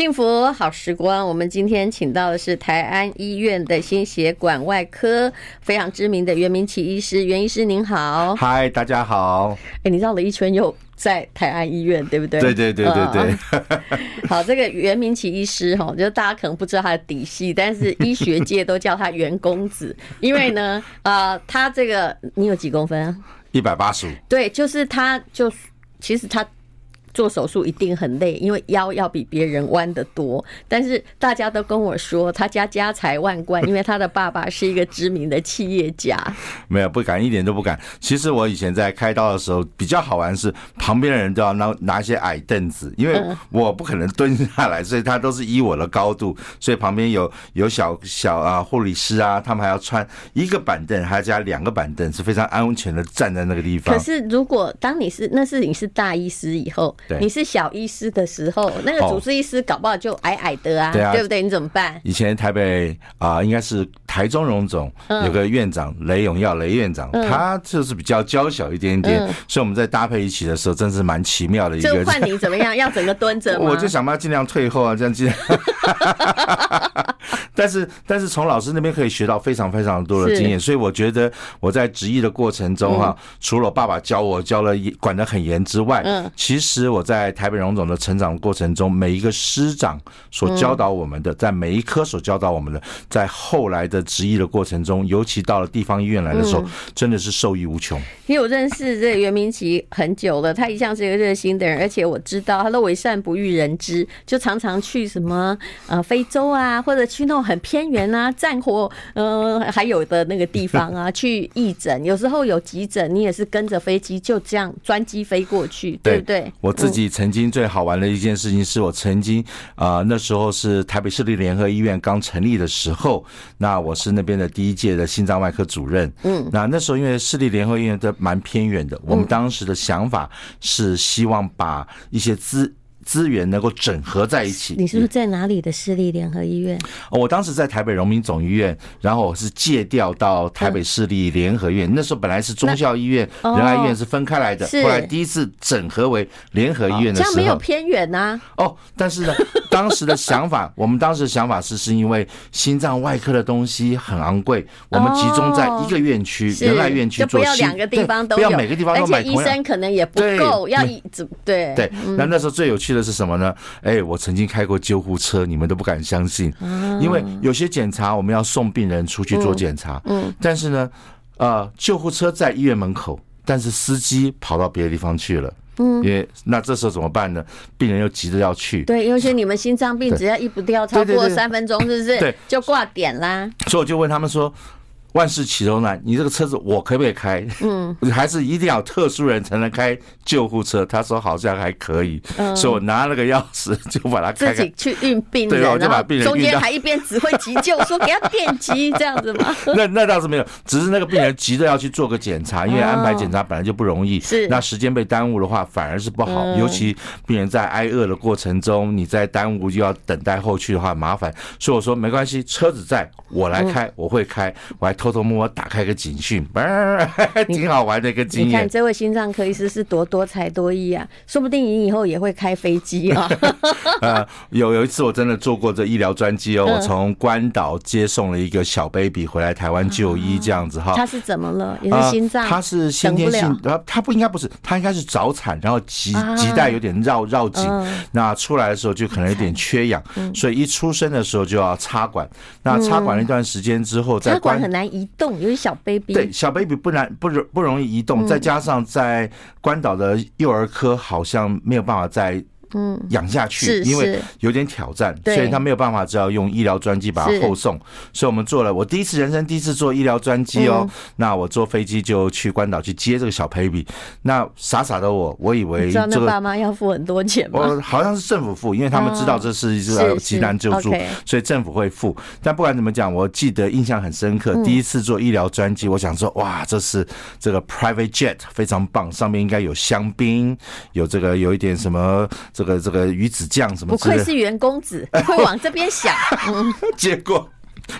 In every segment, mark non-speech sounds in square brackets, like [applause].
幸福好时光，我们今天请到的是台安医院的心血管外科非常知名的袁明启医师，袁医师您好。嗨，大家好。哎，你绕了一圈又在台安医院，对不对？对对对对对。[laughs] 好，这个袁明启医师哈，就大家可能不知道他的底细，但是医学界都叫他袁公子，[laughs] 因为呢，呃，他这个你有几公分啊？一百八十五。对，就是他，就其实他。做手术一定很累，因为腰要比别人弯得多。但是大家都跟我说，他家家财万贯，[laughs] 因为他的爸爸是一个知名的企业家。没有，不敢，一点都不敢。其实我以前在开刀的时候比较好玩，是旁边的人都要拿拿一些矮凳子，因为我不可能蹲下来，所以他都是依我的高度，所以旁边有有小小啊护理师啊，他们还要穿一个板凳，还要加两个板凳，是非常安全的站在那个地方。可是如果当你是那是你是大医师以后。你是小医师的时候，那个主治医师搞不好就矮矮的啊，对不对？你怎么办？以前台北啊，应该是台中荣总有个院长雷永耀雷院长，他就是比较娇小一点点，所以我们在搭配一起的时候，真是蛮奇妙的一个。就换你怎么样？要整个蹲着吗？[laughs] 我就想办法尽量退后啊，这样尽量。[laughs] 但是，但是从老师那边可以学到非常非常多的经验，所以我觉得我在执业的过程中哈，除了我爸爸教我教了管得很严之外，嗯，其实我在台北荣总的成长过程中，每一个师长所教导我们的，在每一科所教导我们的，在后来的执业的过程中，尤其到了地方医院来的时候，真的是受益无穷。因为我认识这个袁明奇很久了，他一向是一个热心的人，而且我知道他的为善不欲人知，就常常去什么呃非洲啊，或者去那种。很偏远啊，战火呃还有的那个地方啊，[laughs] 去义诊，有时候有急诊，你也是跟着飞机就这样专机飞过去，对不对？我自己曾经最好玩的一件事情是我曾经啊、呃、那时候是台北市立联合医院刚成立的时候，那我是那边的第一届的心脏外科主任，嗯，那那时候因为市立联合医院都蛮偏远的，我们当时的想法是希望把一些资资源能够整合在一起。你是不是在哪里的市立联合医院？我当时在台北荣民总医院，然后我是借调到台北市立联合医院。那时候本来是中校医院、仁爱医院是分开来的，后来第一次整合为联合医院的时候，这样没有偏远呐。哦，但是呢，当时的想法，我们当时的想法是，是因为心脏外科的东西很昂贵，我们集中在一个院区仁爱院区做，不要两个地方都，不要每个地方都买，而且医生可能也不够，要一直对对。那那时候最有趣。的是什么呢？哎，我曾经开过救护车，你们都不敢相信，因为有些检查我们要送病人出去做检查，嗯，但是呢，呃，救护车在医院门口，但是司机跑到别的地方去了，嗯，因为那这时候怎么办呢？病人又急着要去，对，尤其你们心脏病，只要一不掉超过三分钟，是不是？对，就挂点啦。所以我就问他们说。万事起头难，你这个车子我可不可以开？嗯，[laughs] 还是一定要特殊人才能开救护车？他说好像还可以，嗯、所以我拿了个钥匙就把它开开。自己去运病人，对，我就把病人。中间还一边指挥急救，说给他电击这样子吗？[laughs] 那那倒是没有，只是那个病人急着要去做个检查，因为安排检查本来就不容易。是，那时间被耽误的话，反而是不好。尤其病人在挨饿的过程中，你再耽误又要等待后续的话，麻烦。所以我说没关系，车子在我来开，我会开，我还。偷偷摸摸打开个警讯，[laughs] 挺好玩的一个经验。你看这位心脏科医师是多多才多艺啊，说不定你以后也会开飞机啊。[laughs] 呃，有有一次我真的坐过这医疗专机哦，我从关岛接送了一个小 baby 回来台湾就医，这样子哈。他是怎么了？也是心脏？他是先天性，他他不应该不是，他应该是早产，然后脐脐带有点绕绕紧，那出来的时候就可能有点缺氧，所以一出生的时候就要插管。那插管了一段时间之后，再管很难。移动，有些小 baby，对，小 baby 不难不容不容易移动，再加上在关岛的幼儿科好像没有办法在。嗯，养下去，因为有点挑战，所以他没有办法，只要用医疗专机把他后送。所以我们做了，我第一次人生第一次坐医疗专机哦。那我坐飞机就去关岛去接这个小 baby。那傻傻的我，我以为这个爸妈要付很多钱吗？我好像是政府付，因为他们知道这是一个急难救助，所以政府会付。但不管怎么讲，我记得印象很深刻。第一次坐医疗专机，我想说哇，这是这个 private jet 非常棒，上面应该有香槟，有这个有一点什么。这个这个鱼子酱什么？不愧是袁公子，会往这边想。[laughs] 结果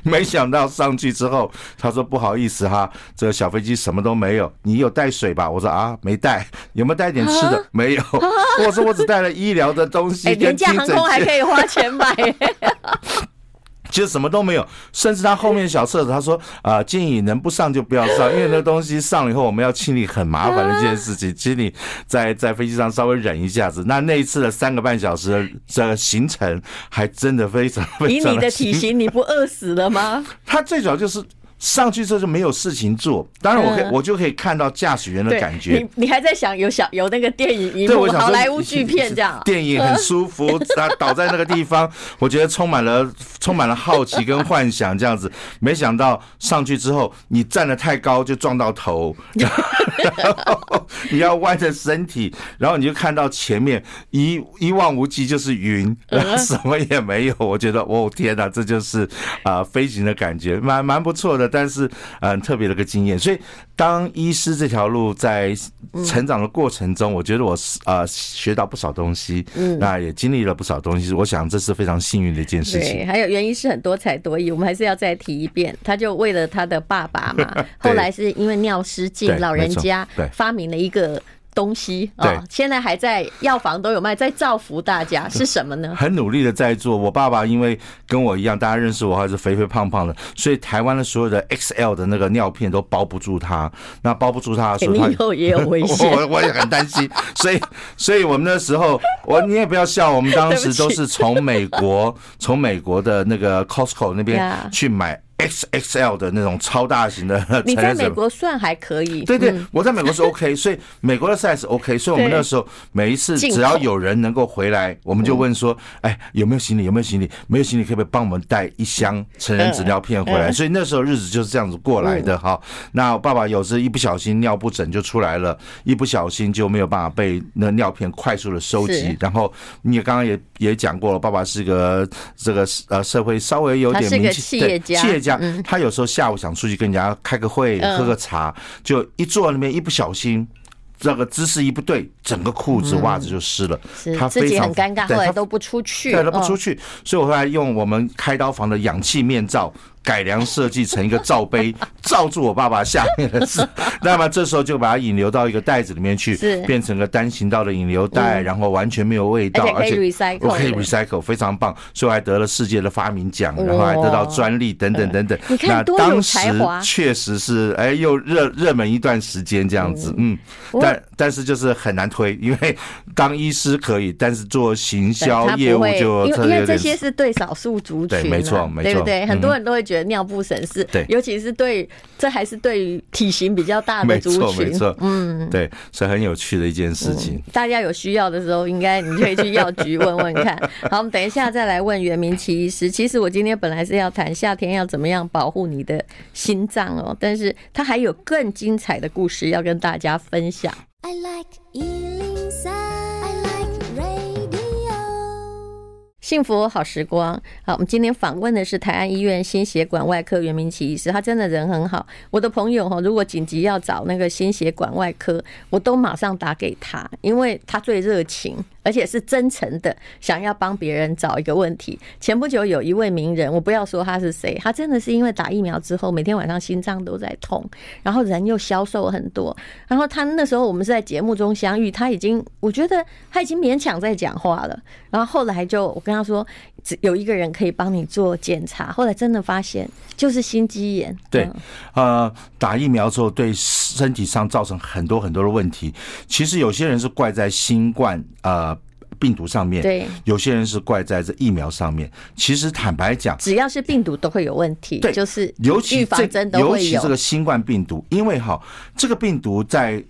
没想到上去之后，他说不好意思哈，这个小飞机什么都没有。你有带水吧？我说啊，没带。有没有带点吃的？没有。我说我只带了医疗的东西。廉价航空还可以花钱买。[laughs] 其实什么都没有，甚至他后面小册子他说啊、呃，建议能不上就不要上，因为那个东西上了以后我们要清理，很麻烦的一件事情。请你在在飞机上稍微忍一下子。那那一次的三个半小时的这个行程，还真的非常非常。以你的体型，你不饿死了吗？他最主要就是。上去之后就没有事情做，当然我可以，我就可以看到驾驶员的感觉。你你还在想有小有那个电影一幕，好莱坞巨片这样。电影很舒服，他倒在那个地方，[laughs] 我觉得充满了充满了好奇跟幻想这样子。没想到上去之后，你站得太高就撞到头，[laughs] 然后你要弯着身体，然后你就看到前面一一望无际就是云，[laughs] 什么也没有。我觉得哦天哪，这就是啊飞行的感觉，蛮蛮不错的。但是，嗯，特别的一个经验。所以，当医师这条路在成长的过程中，我觉得我呃学到不少东西，嗯，那也经历了不少东西。我想这是非常幸运的一件事情。对，还有原因是很多才多艺，我们还是要再提一遍。他就为了他的爸爸嘛，[laughs] 后来是因为尿失禁，老人家发明了一个。东西啊，哦、现在还在药房都有卖，在造福大家是什么呢？很努力的在做。我爸爸因为跟我一样，大家认识我还是肥肥胖胖的，所以台湾的所有的 XL 的那个尿片都包不住他。那包不住他的时候，他以后也有危险。[laughs] 我我也很担心，所以所以我们那时候，我你也不要笑，我们当时 [laughs] 都是从美国从美国的那个 Costco 那边去买。XXL 的那种超大型的，[laughs] 你在美国算还可以。对对，我在美国是 OK，[laughs] 所以美国的 size OK，所以我们那时候每一次只要有人能够回来，我们就问说，哎，有没有行李？有没有行李？没有行李，可不可以帮我们带一箱成人纸尿片回来？所以那时候日子就是这样子过来的哈。那爸爸有时一不小心尿布疹就出来了，一不小心就没有办法被那尿片快速的收集。然后你也刚刚也也讲过了，爸爸是个这个呃社会稍微有点名气，企业家，他有时候下午想出去跟人家开个会、喝个茶，就一坐那边，一不小心，这个姿势一不对，整个裤子、袜子就湿了。他自己很尴尬，后来都不出去，对，都不出去。所以我后来用我们开刀房的氧气面罩。改良设计成一个罩杯，[laughs] 罩住我爸爸下面的字。[laughs] 那么这时候就把它引流到一个袋子里面去，变成个单行道的引流袋，然后完全没有味道，而且我可以 recycle，非常棒，所以我还得了世界的发明奖，然后还得到专利等等等等。那当时确实是哎，又热热门一段时间这样子，嗯，但但是就是很难推，因为当医师可以，但是做行销业务就因为因为这些是对少数族群，对，没错，没错，对不对？很多人都会。觉得尿布省事，对，尤其是对，这还是对于体型比较大的族群，没错，嗯，对，所以很有趣的一件事情。大家有需要的时候，应该你可以去药局问问看。[laughs] 好，我们等一下再来问袁明奇医师。其实我今天本来是要谈夏天要怎么样保护你的心脏哦，但是他还有更精彩的故事要跟大家分享。I like 幸福好时光，好，我们今天访问的是台安医院心血管外科袁明奇医师，他真的人很好。我的朋友哈，如果紧急要找那个心血管外科，我都马上打给他，因为他最热情。而且是真诚的，想要帮别人找一个问题。前不久有一位名人，我不要说他是谁，他真的是因为打疫苗之后，每天晚上心脏都在痛，然后人又消瘦很多。然后他那时候我们是在节目中相遇，他已经我觉得他已经勉强在讲话了。然后后来就我跟他说，只有一个人可以帮你做检查。后来真的发现就是心肌炎。对，呃，打疫苗之后对身体上造成很多很多的问题。其实有些人是怪在新冠，呃。病毒上面，对，有些人是怪在这疫苗上面。其实坦白讲，只要是病毒都会有问题。对，就是尤其这尤其这个新冠病毒，因为哈，这个病毒在。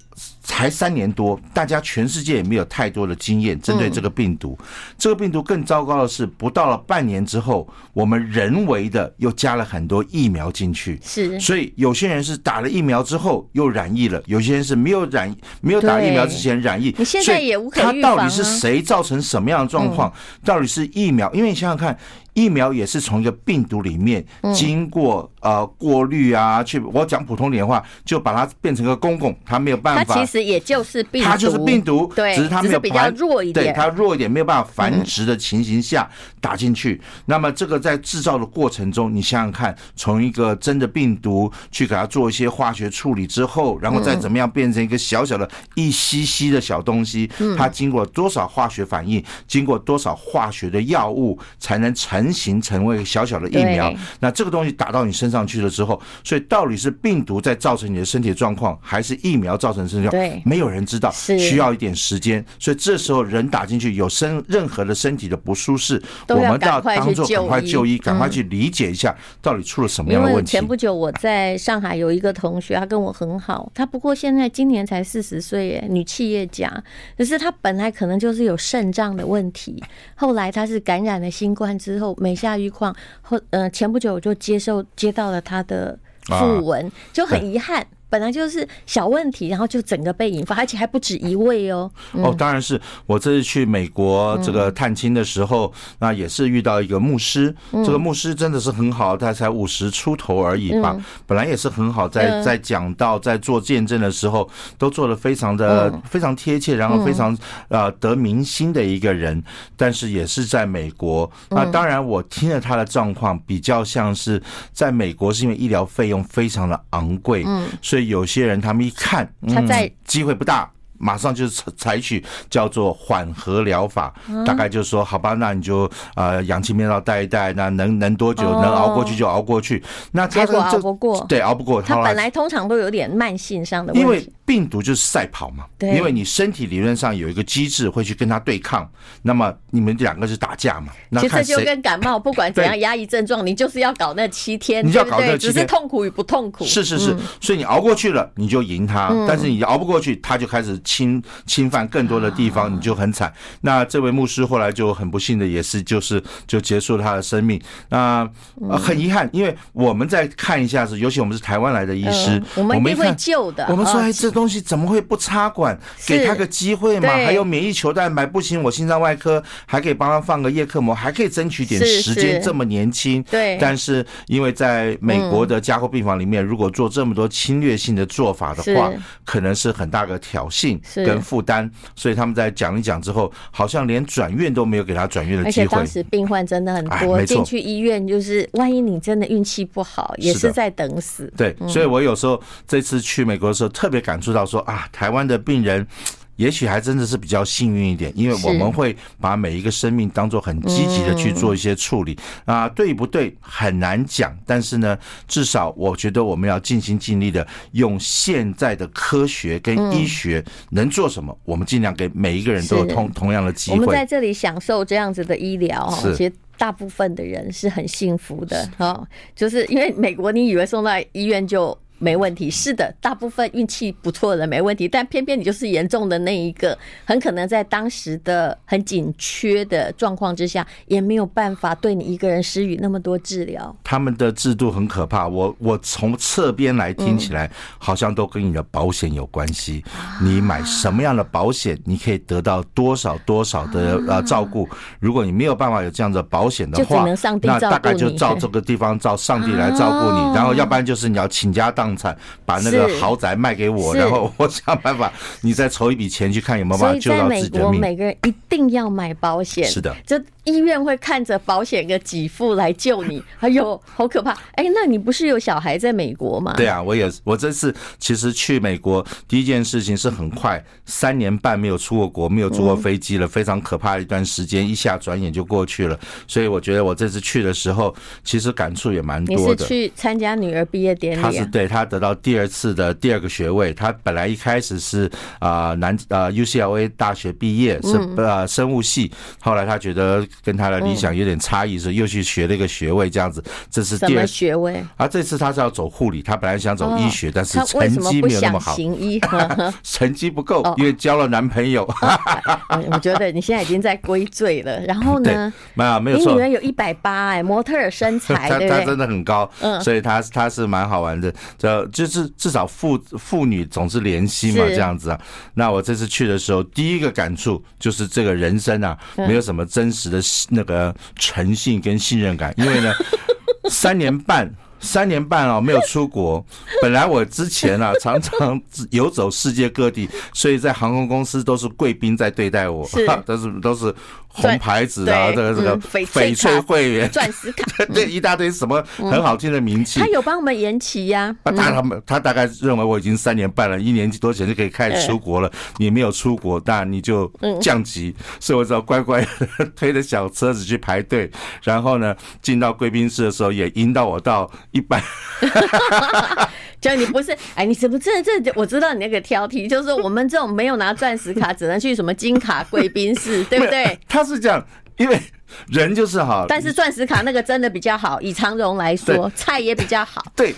才三年多，大家全世界也没有太多的经验针对这个病毒。这个病毒更糟糕的是，不到了半年之后，我们人为的又加了很多疫苗进去。是，所以有些人是打了疫苗之后又染疫了，有些人是没有染，没有打疫苗之前染疫。你现在也无可预防。他到底是谁造成什么样的状况？到底是疫苗？因为你想想看。疫苗也是从一个病毒里面经过呃过滤啊，去我讲普通点话，就把它变成个公公，它没有办法。它其实也就是病毒，它就是病毒，对，只是它没有比较弱一点，对，它弱一点，没有办法繁殖的情形下打进去。那么这个在制造的过程中，你想想看，从一个真的病毒去给它做一些化学处理之后，然后再怎么样变成一个小小的一吸吸的小东西，它经过多少化学反应，经过多少化学的药物，才能成型成为小小的疫苗？那这个东西打到你身上去了之后，所以到底是病毒在造成你的身体状况，还是疫苗造成身体状况？对，没有人知道，需要一点时间。所以这时候人打进去有身任何的身体的不舒适，我们都要当做赶快就医，赶快去理解一下到底出了什么样的问题。前不久我在上海有一个同学，他跟我很好，他不过现在今年才四十岁，耶，女企业家，可是他本来可能就是有肾脏的问题，后来他是感染了新冠之后没下预况，后呃前不久我就接受接到了他的訃闻，就很遗憾。本来就是小问题，然后就整个被引发，而且还不止一位哦。哦，当然是我这次去美国这个探亲的时候，那也是遇到一个牧师。这个牧师真的是很好，他才五十出头而已吧。本来也是很好，在在讲到、在做见证的时候，都做的非常的非常贴切，然后非常呃得民心的一个人。但是也是在美国，那当然我听了他的状况，比较像是在美国是因为医疗费用非常的昂贵，嗯，所以。有些人他们一看，他在机会不大。马上就是采取叫做缓和疗法，大概就是说，好吧，那你就呃氧气面罩戴一戴，那能能多久能熬过去就熬过去。那他这熬不过，对，熬不过。他本来通常都有点慢性上的问题，因为病毒就是赛跑嘛，对，因为你身体理论上有一个机制会去跟他对抗，那么你们两个是打架嘛。其实就跟感冒，[laughs] 不管怎样压抑症状，你就是要搞那七天，你就要搞那七天，只是痛苦与不痛苦。是是是，所以你熬过去了，你就赢他；但是你熬不过去，他就开始。侵侵犯更多的地方，你就很惨。那这位牧师后来就很不幸的，也是就是就结束了他的生命。那很遗憾，因为我们再看一下子，尤其我们是台湾来的医师，我们一定会救的。我们说，哎，这东西怎么会不插管？给他个机会嘛？还有免疫球蛋白，不行，我心脏外科还可以帮他放个叶克膜，还可以争取点时间。这么年轻，对。但是因为在美国的加护病房里面，如果做这么多侵略性的做法的话，可能是很大个挑衅。跟负担，所以他们在讲一讲之后，好像连转院都没有给他转院的机会。而且当时病患真的很多，进去医院就是，万一你真的运气不好，也是在等死。对，所以我有时候这次去美国的时候，特别感触到说啊，台湾的病人。也许还真的是比较幸运一点，因为我们会把每一个生命当做很积极的去做一些处理啊，对不对？很难讲，但是呢，至少我觉得我们要尽心尽力的用现在的科学跟医学能做什么，我们尽量给每一个人都有同同样的机会。我们在这里享受这样子的医疗，其实大部分的人是很幸福的哈，就是因为美国，你以为送到医院就。没问题，是的，大部分运气不错的人没问题，但偏偏你就是严重的那一个，很可能在当时的很紧缺的状况之下，也没有办法对你一个人施予那么多治疗。他们的制度很可怕，我我从侧边来听起来，好像都跟你的保险有关系。你买什么样的保险，你可以得到多少多少的呃照顾。如果你没有办法有这样的保险的话，那大概就照这个地方照上帝来照顾你，然后要不然就是你要倾家荡。把那个豪宅卖给我，然后我想办法，你再筹一笔钱去看有没有办法救到自己的命。所以在美国，每个人一定要买保险。是的，就医院会看着保险的给付来救你。[laughs] 哎呦，好可怕！哎，那你不是有小孩在美国吗？对啊，我也，我这次其实去美国第一件事情是很快，三年半没有出过国，没有坐过飞机了，非常可怕的一段时间，一下转眼就过去了。所以我觉得我这次去的时候，其实感触也蛮多的。你是去参加女儿毕业典礼？他是对他。他得到第二次的第二个学位，他本来一开始是啊南啊 UCLA 大学毕业是呃生物系，后来他觉得跟他的理想有点差异，所以又去学了一个学位，这样子，这是第二学位。啊，这次他是要走护理，他本来想走医学，但是成绩没有那么好，行医 [laughs] 成绩不够，因为交了男朋友。我觉得你现在已经在归罪了。然后呢？[laughs] 没有没有错，你女儿有一百八哎，模特儿身材，[laughs] 他他真的很高，嗯，所以她她是蛮好玩的。这的就是至少父父女总是联系嘛，这样子啊。那我这次去的时候，第一个感触就是这个人生啊，没有什么真实的那个诚信跟信任感，因为呢，[laughs] 三年半。三年半哦，没有出国。本来我之前啊，[laughs] 常常游走世界各地，所以在航空公司都是贵宾在对待我，[laughs] 都是都是红牌子啊，这个这个翡翠会员、钻石卡，[laughs] 对，一大堆什么很好听的名气。他有帮我们延期呀？他他们他大概认为我已经三年半了，一年多前就可以开始出国了。你没有出国，但你就降级，所以我只好乖乖推着小车子去排队。然后呢，进到贵宾室的时候，也引导我到。[laughs] 一般，就你不是哎，你怎么这这？我知道你那个挑剔，就是我们这种没有拿钻石卡，只能去什么金卡贵宾室，对不对？他他是这样，因为。人就是好，但是钻石卡那个真的比较好。以长荣来说，菜也比较好。对，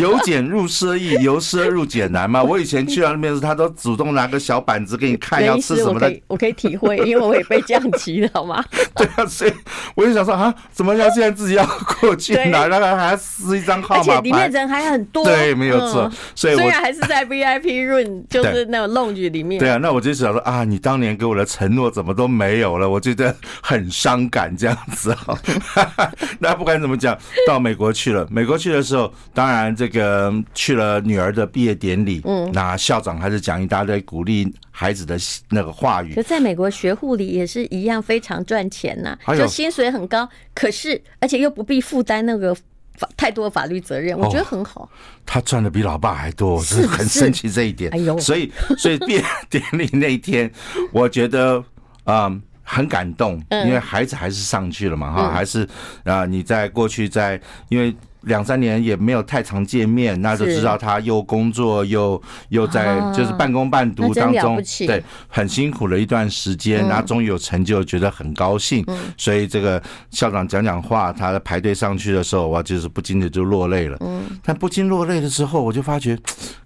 由俭入奢易，由奢入俭难嘛。我以前去到那边时，他都主动拿个小板子给你看要吃什么的。我，我可以体会，因为我也被降级了，好吗？对啊，所以我就想说啊，怎么要现在自己要过去拿，然后还要撕一张号码牌，里面人还很多。对，没有错。所以虽然还是在 VIP room，[laughs] 就是那个 lounge 里面。对啊，那我就想说啊，你当年给我的承诺怎么都没有了？我觉得很伤。敢这样子啊？[laughs] 那不管怎么讲，到美国去了。美国去的时候，当然这个去了女儿的毕业典礼。嗯，那校长还是讲一大堆鼓励孩子的那个话语。可在美国学护理也是一样，非常赚钱呐，就薪水很高。可是而且又不必负担那个法太多的法律责任，我觉得很好。他赚的比老爸还多，是 [laughs] 很生气这一点。哎呦，所以所以毕业典礼那一天，我觉得嗯。很感动，因为孩子还是上去了嘛，哈，还是啊，你在过去在因为。两三年也没有太常见面，那就知道他又工作又又在就是半工半读当中，对，很辛苦了一段时间，然后终于有成就，觉得很高兴。所以这个校长讲讲话，他在排队上去的时候，我就是不禁的就落泪了。但不禁落泪的时候，我就发觉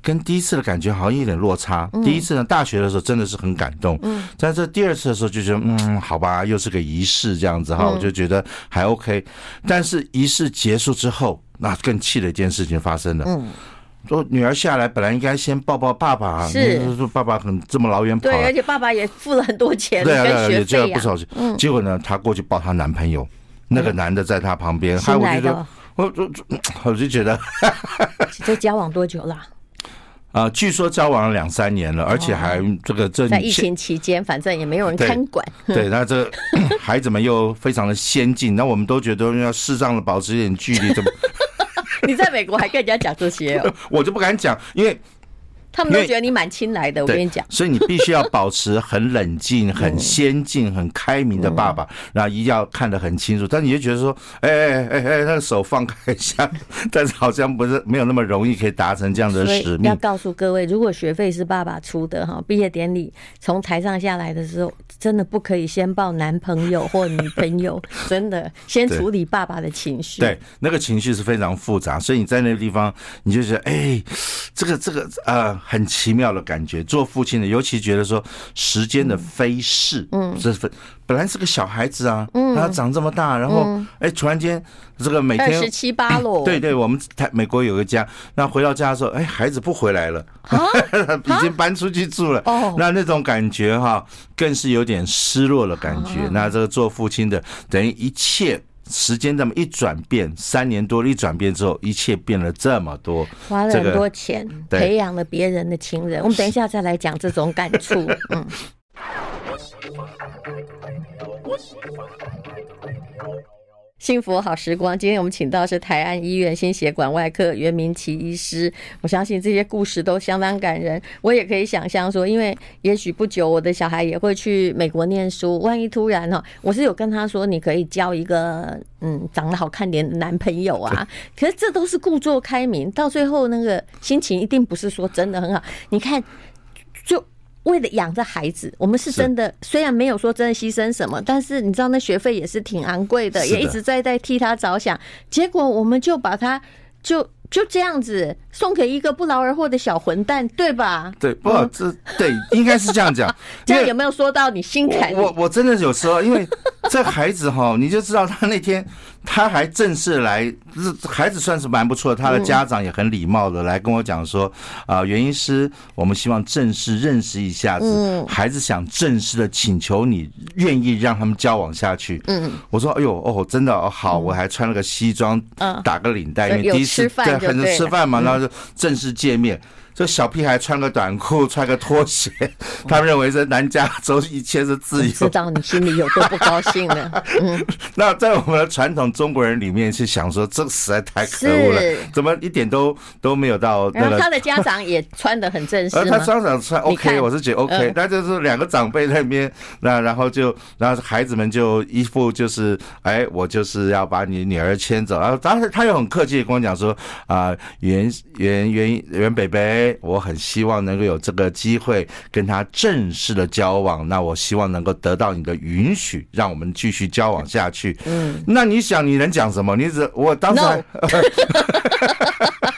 跟第一次的感觉好像有点落差。第一次呢，大学的时候真的是很感动，在这第二次的时候就觉得，嗯，好吧，又是个仪式这样子哈，我就觉得还 OK。但是仪式结束之后。那更气的一件事情发生了。嗯，说女儿下来本来应该先抱抱爸爸，是说爸爸很这么老远跑，对，而且爸爸也付了很多钱，[laughs] 对啊，也交了不少钱。嗯，结果呢，她过去抱她男朋友，那个男的在她旁边，还我觉得，我就 [sniffs] 我就觉得，[laughs] 这交往多久了？啊，据说交往了两三年了，而且还这个这在疫情期间，反正也没有人看管。对，[laughs] 那这 [laughs] 孩子们又非常的先进，那我们都觉得要适当的保持一点距离，怎么？[laughs] 你在美国还跟人家讲这些哦？我就不敢讲，因为。他们都觉得你蛮亲来的，我跟你讲。所以你必须要保持很冷静、[laughs] 很先进、很开明的爸爸，然后一定要看得很清楚。但你就觉得说，哎哎哎哎，那个手放开一下，[laughs] 但是好像不是没有那么容易可以达成这样的使命。要告诉各位，如果学费是爸爸出的哈，毕业典礼从台上下来的时候，真的不可以先抱男朋友或女朋友，[laughs] 真的先处理爸爸的情绪。对，那个情绪是非常复杂，所以你在那个地方，你就觉得，哎，这个这个呃。很奇妙的感觉，做父亲的尤其觉得说时间的飞逝，嗯，这是本来是个小孩子啊，嗯，他长这么大，然后哎，突然间这个每天二十七八了，[coughs] 对对，我们台美国有个家，那回到家的时候，哎，孩子不回来了，[laughs] 已经搬出去住了，哦，那那种感觉哈，更是有点失落的感觉。那这个做父亲的，等于一切。时间这么一转变，三年多一转变之后，一切变了这么多，花了很多钱，培养了别人的情人。我们等一下再来讲这种感触。[laughs] 嗯。幸福好时光，今天我们请到是台安医院心血管外科袁明奇医师。我相信这些故事都相当感人。我也可以想象说，因为也许不久我的小孩也会去美国念书，万一突然哈，我是有跟他说，你可以交一个嗯长得好看点的男朋友啊。可是这都是故作开明，到最后那个心情一定不是说真的很好。你看，就。为了养着孩子，我们是真的，虽然没有说真的牺牲什么，但是你知道那学费也是挺昂贵的，也一直在在替他着想。结果我们就把他就就这样子送给一个不劳而获的小混蛋，对吧？对，不，这对应该是这样讲。[laughs] 这样有没有说到你心坎？我我真的有说，因为这孩子哈，你就知道他那天他还正式来，孩子算是蛮不错的，他的家长也很礼貌的来跟我讲说啊，原因是，我们希望正式认识一下子，孩子想正式的请求你愿意让他们交往下去。嗯，我说哎呦哦，真的哦好，我还穿了个西装，打个领带，因为第一次对，很吃饭嘛，然后就正式见面。这小屁孩穿个短裤，穿个拖鞋，他们认为是男家走一切是自由。知道你心里有多不高兴了。[laughs] 嗯，那在我们的传统中国人里面，是想说这实在太可恶了，怎么一点都都没有到那个。然后他的家长也穿的很正式。而他家长穿 OK，我是觉得 OK，那就是两个长辈在那边，那然后就然后孩子们就一副就是哎，我就是要把你女儿牵走，然后当时他又很客气的跟我讲说啊，袁袁袁袁北北。我很希望能够有这个机会跟他正式的交往，那我希望能够得到你的允许，让我们继续交往下去。嗯，那你想你能讲什么？你只我当时。[laughs] [laughs]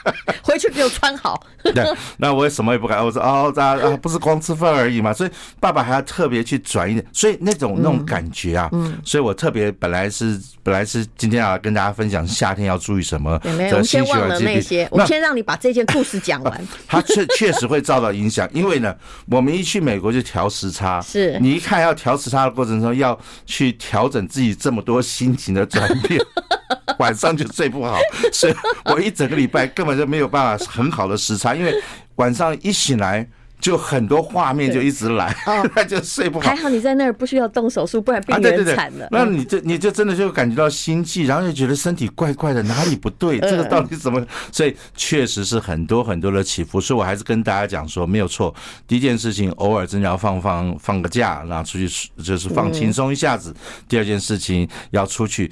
[laughs] No. 回去给我穿好。[laughs] 对，那我也什么也不敢。我说哦，啊啊，不是光吃饭而已嘛。所以爸爸还要特别去转一点。所以那种那种感觉啊，嗯，所以我特别本来是本来是今天要跟大家分享夏天要注意什么。没有，我们先忘了那些，我先让你把这件故事讲完。[laughs] 他确确实会遭到影响，[laughs] 因为呢，我们一去美国就调时差。是你一看要调时差的过程中，要去调整自己这么多心情的转变。晚上就睡不好，所以我一整个礼拜根本就没有办法很好的时差，因为晚上一醒来。就很多画面就一直来，他 [laughs] 就睡不好。还好你在那儿不需要动手术，不然病人 [laughs] 惨了。那你就你就真的就感觉到心悸，然后就觉得身体怪怪的，哪里不对？这个到底怎么？所以确实是很多很多的起伏。所以我还是跟大家讲说，没有错。第一件事情，偶尔真的要放放放个假，然后出去就是放轻松一下子。第二件事情，要出去，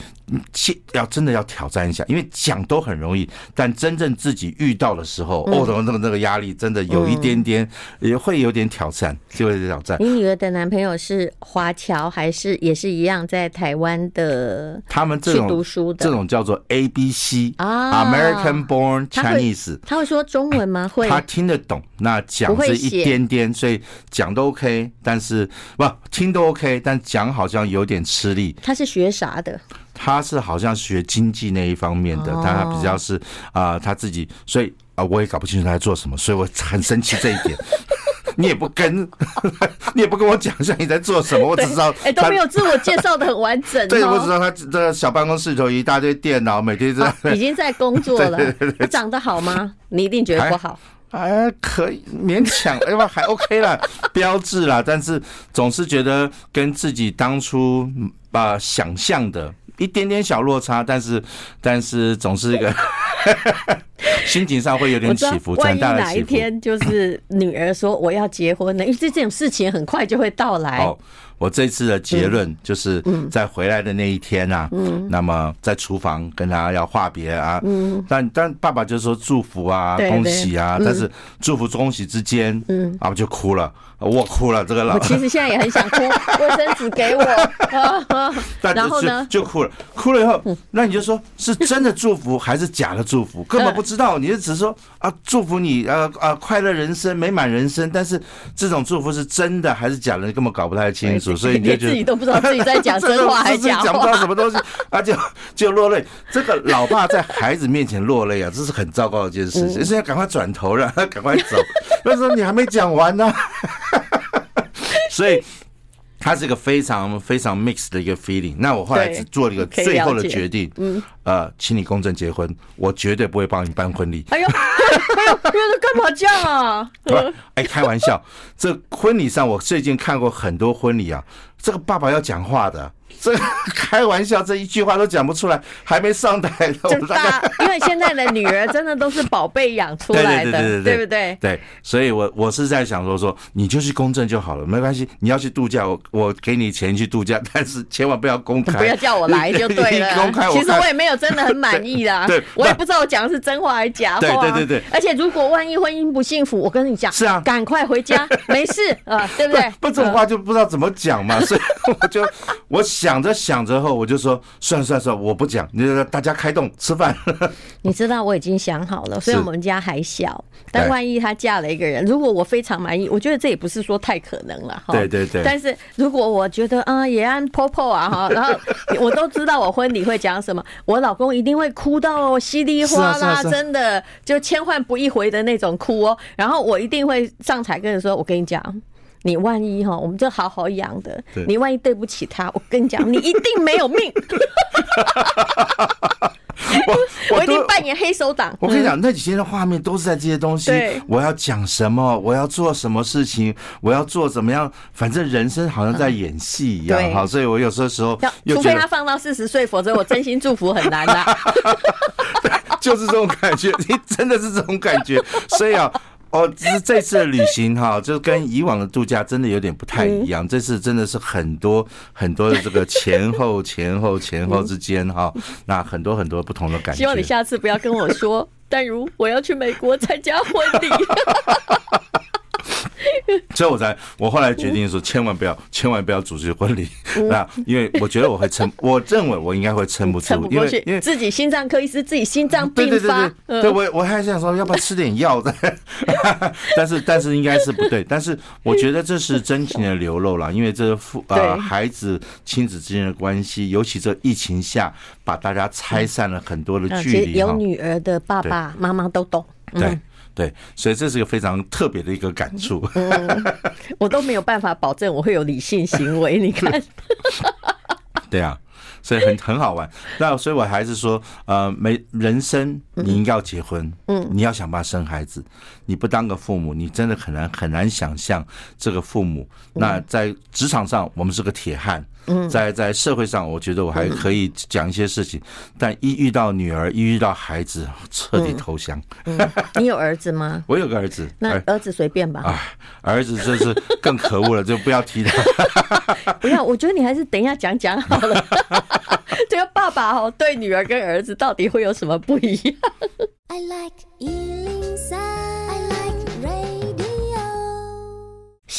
要真的要挑战一下，因为讲都很容易，但真正自己遇到的时候，哦，那个那个压力真的有一点点。也会有点挑战，就会挑战。你女儿的男朋友是华侨，还是也是一样在台湾的？他们这种读书的这种叫做 A B C 啊，American Born Chinese 他。他会说中文吗？[coughs] 会。他听得懂，那讲是一点点，所以讲都 OK，但是不听都 OK，但讲好像有点吃力。他是学啥的？他是好像学经济那一方面的，但他比较是啊、呃、他自己，所以啊我也搞不清楚他在做什么，所以我很生气这一点。[laughs] 你也不跟，[laughs] 你也不跟我讲一下你在做什么，我只知道哎都没有自我介绍的很完整。对，我只知道他 [laughs] 这个小办公室里头一大堆电脑，每天在已经在工作了。他长得好吗？你一定觉得不好。哎可以勉强，哎吧，还 OK 啦，标志啦，但是总是觉得跟自己当初把想象的一点点小落差，但是但是总是一个。[laughs] 心情上会有点起伏，万一哪一天就是女儿说我要结婚了？因为这这种事情很快就会到来。哦，我这次的结论就是在回来的那一天啊，嗯，那么在厨房跟他要话别啊，嗯，但但爸爸就说祝福啊，恭喜啊，但是祝福恭喜之间，嗯，啊，我就哭了。我哭了，这个老我其实 [laughs] 现在也很想哭，卫生纸给我，[laughs] 然后呢？就哭了，哭了以后，那你就说是真的祝福还是假的祝福，根本不知道，你就只是说啊祝福你呃啊快乐人生美满人生，但是这种祝福是真的还是假的，你根本搞不太清楚，所以你就 [laughs] 自己都不知道自己在讲 [laughs] 真话还是讲不到什么东西 [laughs] 啊就就落泪。这个老爸在孩子面前落泪啊，这是很糟糕的一件事情，现在赶快转头让他赶快走。他说你还没讲完呢。所以，它是一个非常非常 mix 的一个 feeling。那我后来只做了一个最后的决定，嗯，呃，请你公证结婚，我绝对不会帮你办婚礼。哎呦，[laughs] 哎呦，这干嘛这样啊？哎，开玩笑，这婚礼上我最近看过很多婚礼啊，这个爸爸要讲话的。[laughs] 这开玩笑，这一句话都讲不出来，还没上台呢。就大，因为现在的女儿真的都是宝贝养出来的，对对对对，对，对不对？对，所以我我是在想说说，你就去公证就好了，没关系。你要去度假，我我给你钱去度假，但是千万不要公开，不要叫我来就对了。[laughs] 公开，其实我也没有真的很满意啦。[laughs] 对，我也不知道我讲的是真话还是假话。对对对对。而且如果万一婚姻不幸福，我跟你讲，是啊，赶快回家，没事啊，对不对？不这种话就不知道怎么讲嘛，所以我就我。想着想着后，我就说算了算了算了，我不讲，你就大家开动吃饭。[laughs] 你知道我已经想好了，虽然我们家还小，但万一她嫁了一个人，如果我非常满意，我觉得这也不是说太可能了哈。对对对。但是如果我觉得啊，也安婆婆啊哈，[laughs] 然后我都知道我婚礼会讲什么，我老公一定会哭到稀里哗啦，真的就千唤不一回的那种哭哦。然后我一定会上台跟人说，我跟你讲。你万一哈，我们就好好养的，你万一对不起他，我跟你讲，你一定没有命。[laughs] 我 [laughs] 我一定扮演黑手党。我跟你讲，那几天的画面都是在这些东西。我要讲什么？我要做什么事情？我要做怎么样？反正人生好像在演戏一样。好，所以我有时候时候，除非他放到四十岁，否则我真心祝福很难的。[laughs] 对，就是这种感觉，你真的是这种感觉。所以啊。哦，只是这次的旅行哈，[laughs] 就跟以往的度假真的有点不太一样。这次真的是很多很多的这个前后前后前后之间哈，那很多很多不同的感觉。希望你下次不要跟我说，[laughs] 但如我要去美国参加婚礼。[laughs] [laughs] 所以我才，我后来决定说，千万不要，千万不要组织婚礼。[laughs] 那因为我觉得我会撑，我认为我应该会撑不住，[laughs] 因为因为自己心脏科医师自己心脏病发。对对对，对我我还想说，要不要吃点药的？但是但是应该是不对。但是我觉得这是真情的流露了，因为这个父呃孩子亲子之间的关系，尤其这疫情下，把大家拆散了很多的距离。有女儿的爸爸妈妈都懂。对。对，所以这是一个非常特别的一个感触。嗯，我都没有办法保证我会有理性行为，你看。[laughs] 对啊。所以很很好玩，那所以我还是说，呃，没人生你应该要结婚，嗯，你要想办法生孩子，你不当个父母，你真的很难很难想象这个父母。那在职场上，我们是个铁汉，嗯，在在社会上，我觉得我还可以讲一些事情，但一遇到女儿，一遇到孩子，彻底投降。你有儿子吗？[laughs] 我有个儿子，那儿子随便吧。啊，儿子这是更可恶了，就不要提他。[laughs] 不要，我觉得你还是等一下讲讲好了。[laughs] 这个爸爸哦，对女儿跟儿子到底会有什么不一样？I like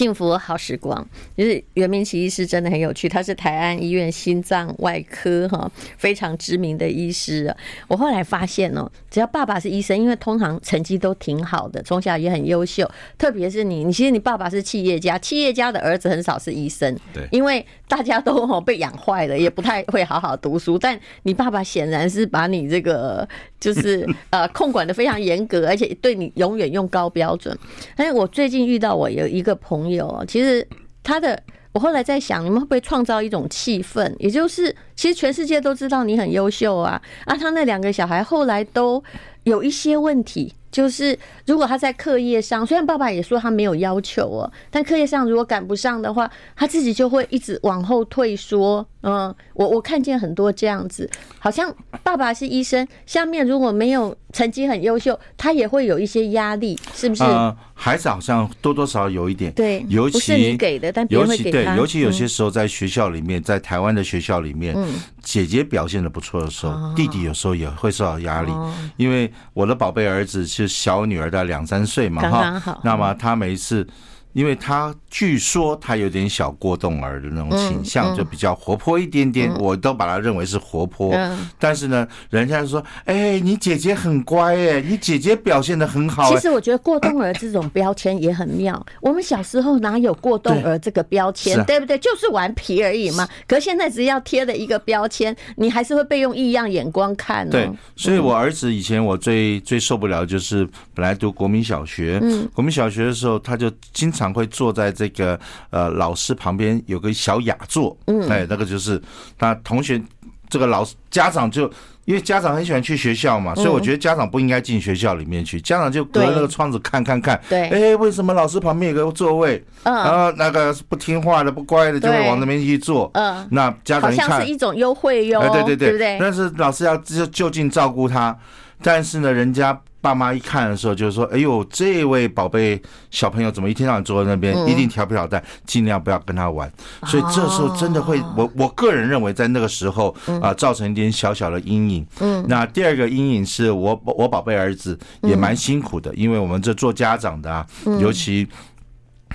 幸福好时光，就是袁明奇医师真的很有趣，他是台安医院心脏外科哈非常知名的医师。我后来发现哦，只要爸爸是医生，因为通常成绩都挺好的，从小也很优秀。特别是你，你其实你爸爸是企业家，企业家的儿子很少是医生，对，因为大家都哦被养坏了，也不太会好好读书。但你爸爸显然是把你这个 [laughs] 就是呃控管得非常严格，而且对你永远用高标准。哎我最近遇到我有一个朋友。其实他的，我后来在想，你们会不会创造一种气氛，也就是，其实全世界都知道你很优秀啊，啊，他那两个小孩后来都有一些问题。就是如果他在课业上，虽然爸爸也说他没有要求哦，但课业上如果赶不上的话，他自己就会一直往后退缩。嗯，我我看见很多这样子，好像爸爸是医生，下面如果没有成绩很优秀，他也会有一些压力，是不是？呃，孩子好像多多少少有一点，对，尤其是你给的，但别人会给。对，尤其有些时候在学校里面，在台湾的学校里面，姐姐表现的不错的时候，弟弟有时候也会受到压力，因为我的宝贝儿子。是小女儿的两三岁嘛，哈，那么他每一次。因为他据说他有点小过动儿的那种倾向，就比较活泼一点点，我都把他认为是活泼。但是呢，人家说：“哎，你姐姐很乖哎，你姐姐表现的很好。”其实我觉得过动儿这种标签也很妙。我们小时候哪有过动儿这个标签，对不对？就是顽皮而已嘛。可现在只要贴了一个标签，你还是会被用异样眼光看。对，所以我儿子以前我最最受不了就是本来读国民小学，国民小学的时候他就经常。常会坐在这个呃老师旁边有个小雅座，嗯，哎，那个就是那同学这个老师家长就因为家长很喜欢去学校嘛，所以我觉得家长不应该进学校里面去，家长就隔那个窗子看看看，对，哎，为什么老师旁边有个座位？嗯，然后那个不听话的、不乖的就会往那边去坐，嗯，那家长一看好像是一种优惠哟，对对对，对不对？但是老师要就就近照顾他，但是呢，人家。爸妈一看的时候，就是说：“哎呦，这位宝贝小朋友怎么一天到晚坐在那边？一定调皮捣蛋，尽量不要跟他玩。”所以这时候真的会，我我个人认为，在那个时候啊，造成一点小小的阴影。嗯，那第二个阴影是我我宝贝儿子也蛮辛苦的，因为我们这做家长的啊，尤其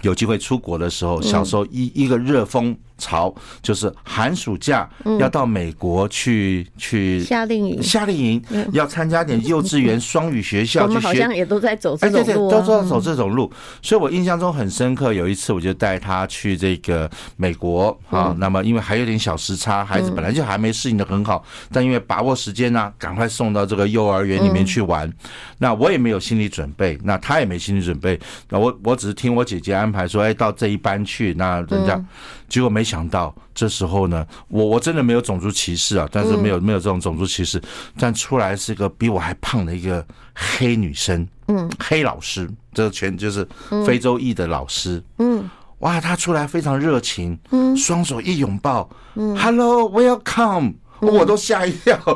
有机会出国的时候，小时候一一个热风潮，就是寒暑假要到美国去去夏令营，夏令营要参加点 [laughs] 幼稚园双语学校去学，我们好像也都在走这种路，哎，对对，都在走这种路。所以我印象中很深刻，有一次我就带他去这个美国啊，那么因为还有点小时差，孩子本来就还没适应的很好，但因为把握时间呢，赶快送到这个幼儿园里面去玩。那我也没有心理准备，那他也没心理准备，那我我只是听我姐姐安排说，哎，到这一班去，那人家。结果没想到，这时候呢，我我真的没有种族歧视啊，但是没有没有这种种族歧视，但出来是一个比我还胖的一个黑女生，嗯，黑老师，这个全就是非洲裔的老师，嗯，哇，她出来非常热情，嗯，双手一拥抱，嗯，Hello, welcome。我都吓一跳，我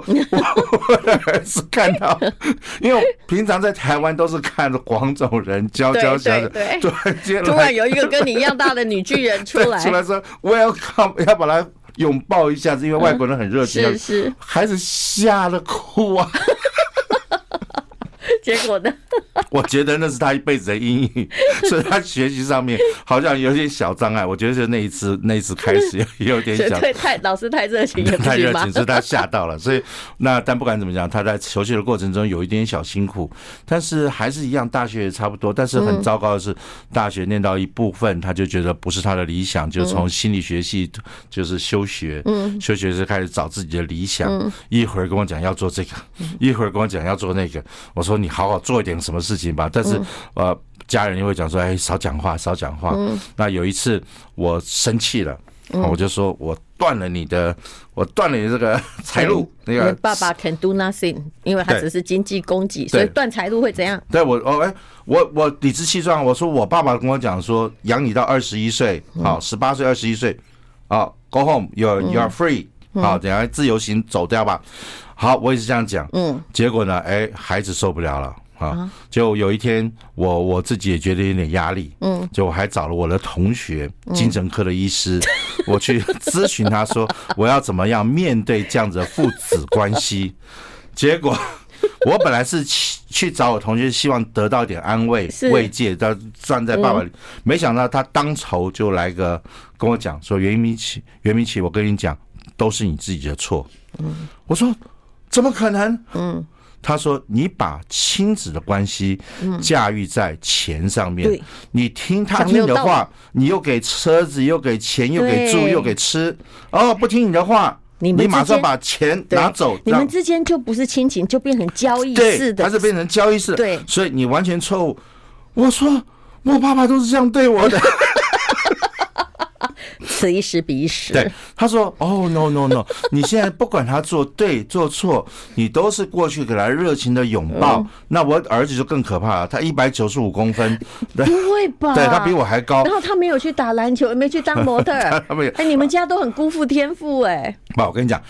我的儿子看到，因为平常在台湾都是看着黄种人娇娇小小，突然间突然有一个跟你一样大的女巨人出来，[laughs] 出来说 Welcome，要把他拥抱一下子，因为外国人很热情，是是，孩子吓得哭啊。[laughs] 结果呢？[laughs] 我觉得那是他一辈子的阴影，[laughs] 所以他学习上面好像有点小障碍。我觉得就那一次，那一次开始也有点小。对，太老师太热情，太热情，所以他吓到了。所以那但不管怎么讲，他在求学的过程中有一点小辛苦，但是还是一样，大学也差不多。但是很糟糕的是，大学念到一部分，他就觉得不是他的理想，就从心理学系就是休学，嗯，休学是开始找自己的理想。一会儿跟我讲要做这个，一会儿跟我讲要做那个，我说你。好好做一点什么事情吧，但是呃，家人又会讲说，哎，少讲话，少讲话。那有一次我生气了，我就说我断了你的，我断了你这个财路。那个爸爸 can do nothing，因为他只是经济供给，所以断财路会怎样？对我，哦，哎，我我理直气壮，我说我爸爸跟我讲说，养你到二十一岁，好，十八岁二十一岁，好，go home，you you are free，好，等下自由行走掉吧。好，我也是这样讲。嗯，结果呢，哎，孩子受不了了啊！就有一天，我我自己也觉得有点压力。嗯，就我还找了我的同学，精神科的医师，我去 [laughs] 咨询他说，我要怎么样面对这样子的父子关系。结果 [laughs] 我本来是去去找我同学，希望得到一点安慰慰藉，他站在爸爸里，没想到他当头就来个跟我讲说：“袁明启，袁明启，我跟你讲，都是你自己的错。”嗯，我说。怎么可能？嗯，他说你把亲子的关系驾驭在钱上面，你听他听你的话，你又给车子，又给钱，又给住，又给吃，哦，不听你的话，你马上把钱拿走，你们之间就不是亲情，就变成交易式的，还是变成交易式，对，所以你完全错误。我说我爸爸都是这样对我的。此一时彼一时。对，他说：“哦，no no no，你现在不管他做对 [laughs] 做错，你都是过去给他热情的拥抱。那我儿子就更可怕了，他一百九十五公分，不会吧？对，他比我还高。然后他没有去打篮球，也没去当模特。[laughs] 他没有。哎，你们家都很辜负天赋哎。不，我跟你讲。”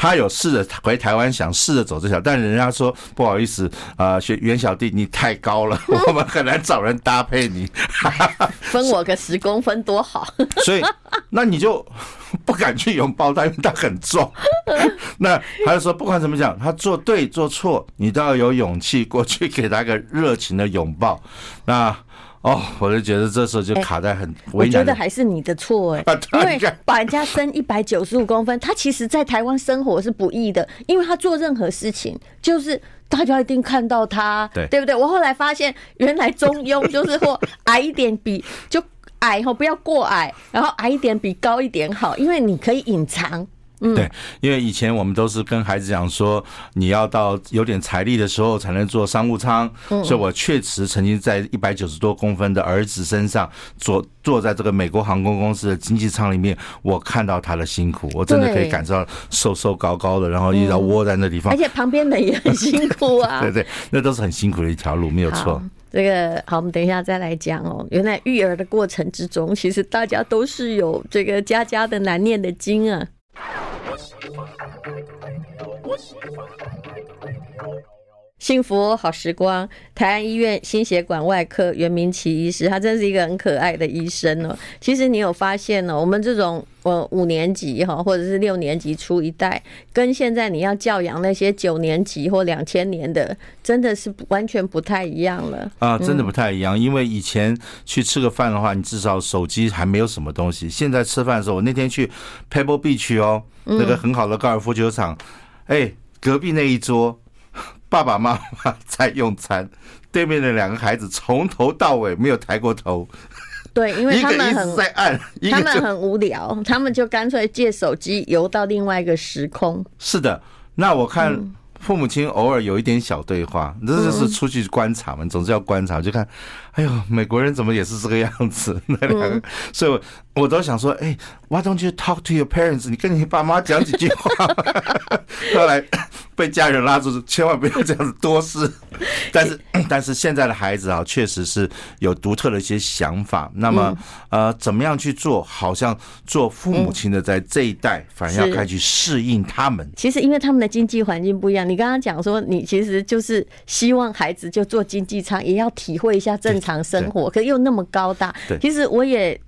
他有试着回台湾，想试着走这条，但人家说不好意思啊，袁、呃、袁小弟你太高了，[laughs] 我们很难找人搭配你。[laughs] 分我个十公分多好。[laughs] 所以那你就不敢去拥抱他，因为他很重。那他就说不管怎么讲，他做对做错，你都要有勇气过去给他一个热情的拥抱。那。哦，我就觉得这时候就卡在很为难。我觉得还是你的错哎，[laughs] 因为把人家升一百九十五公分，他其实在台湾生活是不易的，因为他做任何事情就是大家一定看到他，对对不对？我后来发现，原来中庸就是或 [laughs] 矮一点比就矮后不要过矮，然后矮一点比高一点好，因为你可以隐藏。嗯，对，因为以前我们都是跟孩子讲说，你要到有点财力的时候才能坐商务舱，所以我确实曾经在一百九十多公分的儿子身上坐坐在这个美国航空公司的经济舱里面，我看到他的辛苦，我真的可以感受到瘦瘦高高的，然后一直窝在那地方，而且旁边的也很辛苦啊，[laughs] 对对，那都是很辛苦的一条路，没有错。这个好，我们等一下再来讲哦。原来育儿的过程之中，其实大家都是有这个家家的难念的经啊。我喜欢幸福好时光，台安医院心血管外科袁明奇医师，他真是一个很可爱的医生哦。其实你有发现呢？我们这种呃五年级哈，或者是六年级初一代，跟现在你要教养那些九年级或两千年的，真的是完全不太一样了啊！真的不太一样，因为以前去吃个饭的话，你至少手机还没有什么东西。现在吃饭的时候，我那天去 Pebble Beach 哦，那个很好的高尔夫球场，哎，隔壁那一桌。爸爸妈妈在用餐，[laughs] 对面的两个孩子从头到尾没有抬过头。对，因为他们很在按，他们很无聊，他们就干脆借手机游到另外一个时空。是的，那我看父母亲偶尔有一点小对话，这就是出去观察嘛，总是要观察，就看，哎呦，美国人怎么也是这个样子？[laughs] 那两个，所以我我都想说，哎，Why don't you talk to your parents？你跟你爸妈讲几句话。[laughs] 后来。被家人拉住，千万不要这样子多事。[laughs] 但是，但是现在的孩子啊，确实是有独特的一些想法。那么，呃，怎么样去做？好像做父母亲的，在这一代，反而要开始去适应他们。其实，因为他们的经济环境不一样。你刚刚讲说，你其实就是希望孩子就做经济舱，也要体会一下正常生活。可是又那么高大。其实我也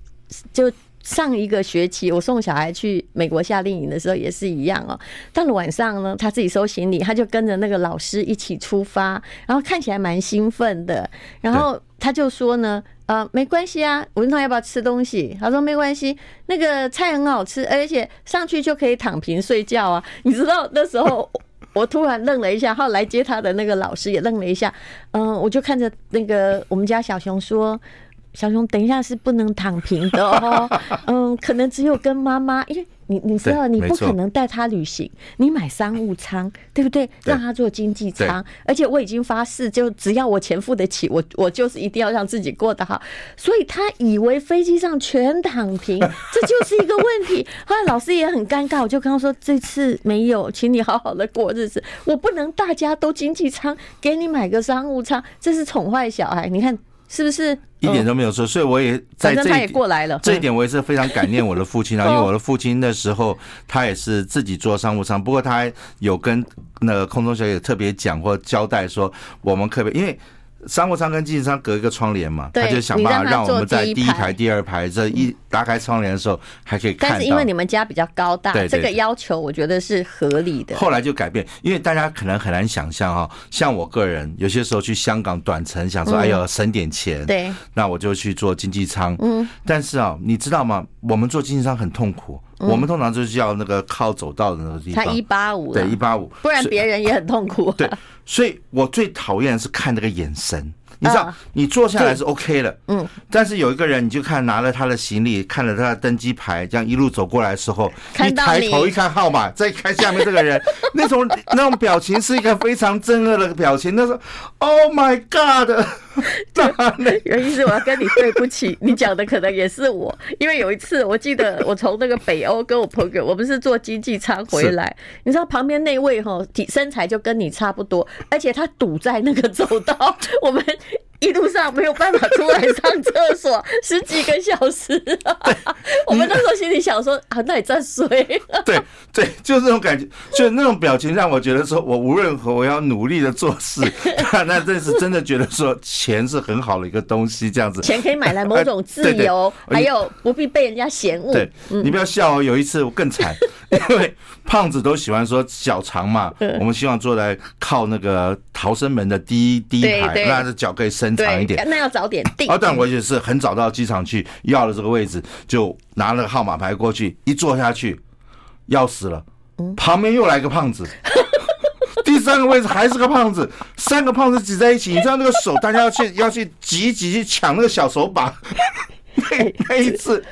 就。上一个学期，我送小孩去美国夏令营的时候也是一样哦。到了晚上呢，他自己收行李，他就跟着那个老师一起出发，然后看起来蛮兴奋的。然后他就说呢，呃，没关系啊，我问他要不要吃东西，他说没关系，那个菜很好吃，而且上去就可以躺平睡觉啊。[laughs] 你知道那时候 [laughs] 我突然愣了一下，后来接他的那个老师也愣了一下，嗯，我就看着那个我们家小熊说。小熊，等一下是不能躺平的哦。[laughs] 嗯，可能只有跟妈妈，因为你你知道，你不可能带他旅行，你买商务舱，对不对？让他坐经济舱，而且我已经发誓，就只要我钱付得起，我我就是一定要让自己过得好。所以他以为飞机上全躺平，[laughs] 这就是一个问题。后来老师也很尴尬，我就跟他说：“这次没有，请你好好的过日子。我不能大家都经济舱，给你买个商务舱，这是宠坏小孩。你看。”是不是一点都没有错？所以我也在这，他也过来了。这一点我也是非常感念我的父亲啊，[laughs] 因为我的父亲那时候他也是自己做商务舱，不过他有跟那个空中小姐特别讲或交代说，我们可不可以因为。商务舱跟经济舱隔一个窗帘嘛，他就想办法让我们在第一排、第二排这一打开窗帘的时候还可以看到。但是因为你们家比较高大，这个要求我觉得是合理的。后来就改变，因为大家可能很难想象哈，像我个人有些时候去香港短程，想说哎呦省点钱，对，那我就去做经济舱。嗯，但是啊，你知道吗？我们做经济舱很痛苦。我们通常就是要那个靠走道的那个地方。他一八五，对，一八五，不然别人也很痛苦。对，所以我最讨厌的是看那个眼神。你知道，你坐下来是 OK 的，嗯，但是有一个人，你就看拿了他的行李，看了他的登机牌，这样一路走过来的时候，一抬头一看号码，再看下面这个人，[laughs] 那种那种表情是一个非常憎恶的表情。他说：“Oh my God！” [laughs] 对，原因是我要跟你对不起，你讲的可能也是我，因为有一次我记得我从那个北欧跟我朋友，我们是坐经济舱回来，你知道旁边那位哈体身材就跟你差不多，而且他堵在那个走道，[laughs] 我们。一路上没有办法出来上厕所，十几个小时。[laughs] [laughs] 我们那时候心里想说啊，那你再睡。[laughs] 对对，就是那种感觉，就那种表情让我觉得说，我无论如何我要努力的做事。[laughs] 那这是真的觉得说，钱是很好的一个东西，这样子。钱可以买来某种自由，还有不必被人家嫌恶。对，你不要笑哦。有一次我更惨，因为胖子都喜欢说脚长嘛，我们希望坐在靠那个逃生门的第一第一排，那的脚可以伸。长一点，那要早点定。啊，但我也是很早到机场去要了这个位置，就拿了个号码牌过去，一坐下去，要死了。旁边又来个胖子，[laughs] 第三个位置还是个胖子，三个胖子挤在一起，你知道那个手，大家要去要去挤一挤去抢那个小手把。[laughs] 那那一次，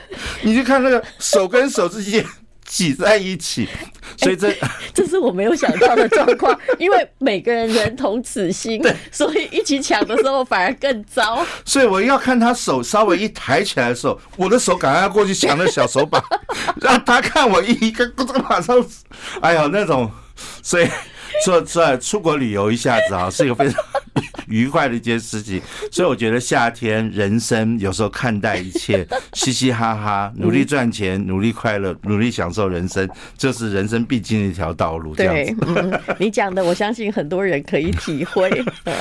你去看那个手跟手之间。挤在一起，所以这、欸、这是我没有想到的状况，[laughs] 因为每个人人同此心，所以一起抢的时候反而更糟。所以我要看他手稍微一抬起来的时候，我的手赶快要过去抢那小手把，[laughs] 让他看我一个这个马上，哎呀那种，所以说出出国旅游一下子啊，是一个非常。[laughs] 愉快的一件事情。所以我觉得夏天人生有时候看待一切，嘻嘻哈哈，努力赚钱，努力快乐，努力享受人生，这是人生必经的一条道路。对，嗯，你讲的我相信很多人可以体会。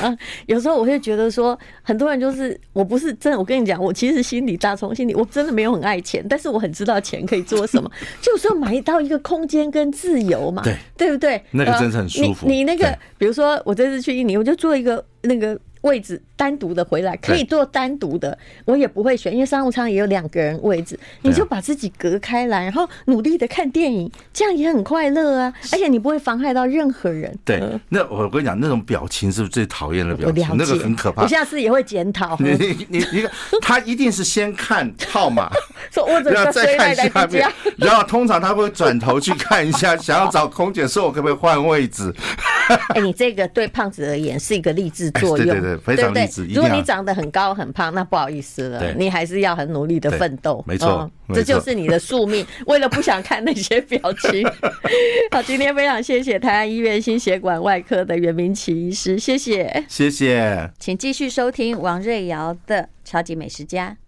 [laughs] 有时候我会觉得说，很多人就是我不是真的，我跟你讲，我其实心里大从心里，我真的没有很爱钱，但是我很知道钱可以做什么，[laughs] 就是说买到一个空间跟自由嘛，对，对不对？那个真的很舒服。你你那个，比如说我这次去印尼，我就做一个那个。位置单独的回来可以做单独的，我也不会选，因为商务舱也有两个人位置，你就把自己隔开来，然后努力的看电影，这样也很快乐啊！而且你不会妨害到任何人。对，那我跟你讲，那种表情是不是最讨厌的表情？那个很可怕。我下次也会检讨。你你你看，他一定是先看号码，[laughs] 然后再看下面，[laughs] 然后通常他会转头去看一下，想要找空姐说：“我可不可以换位置？” [laughs] 哎，你这个对胖子而言是一个励志作用。非常励志。如果你长得很高很胖，那不好意思了，你还是要很努力的奋斗。没错，这就是你的宿命。为了不想看那些表情。[laughs] 好，今天非常谢谢台安医院心血管外科的袁明奇医师，谢谢，谢谢。请继续收听王瑞瑶的超级美食家。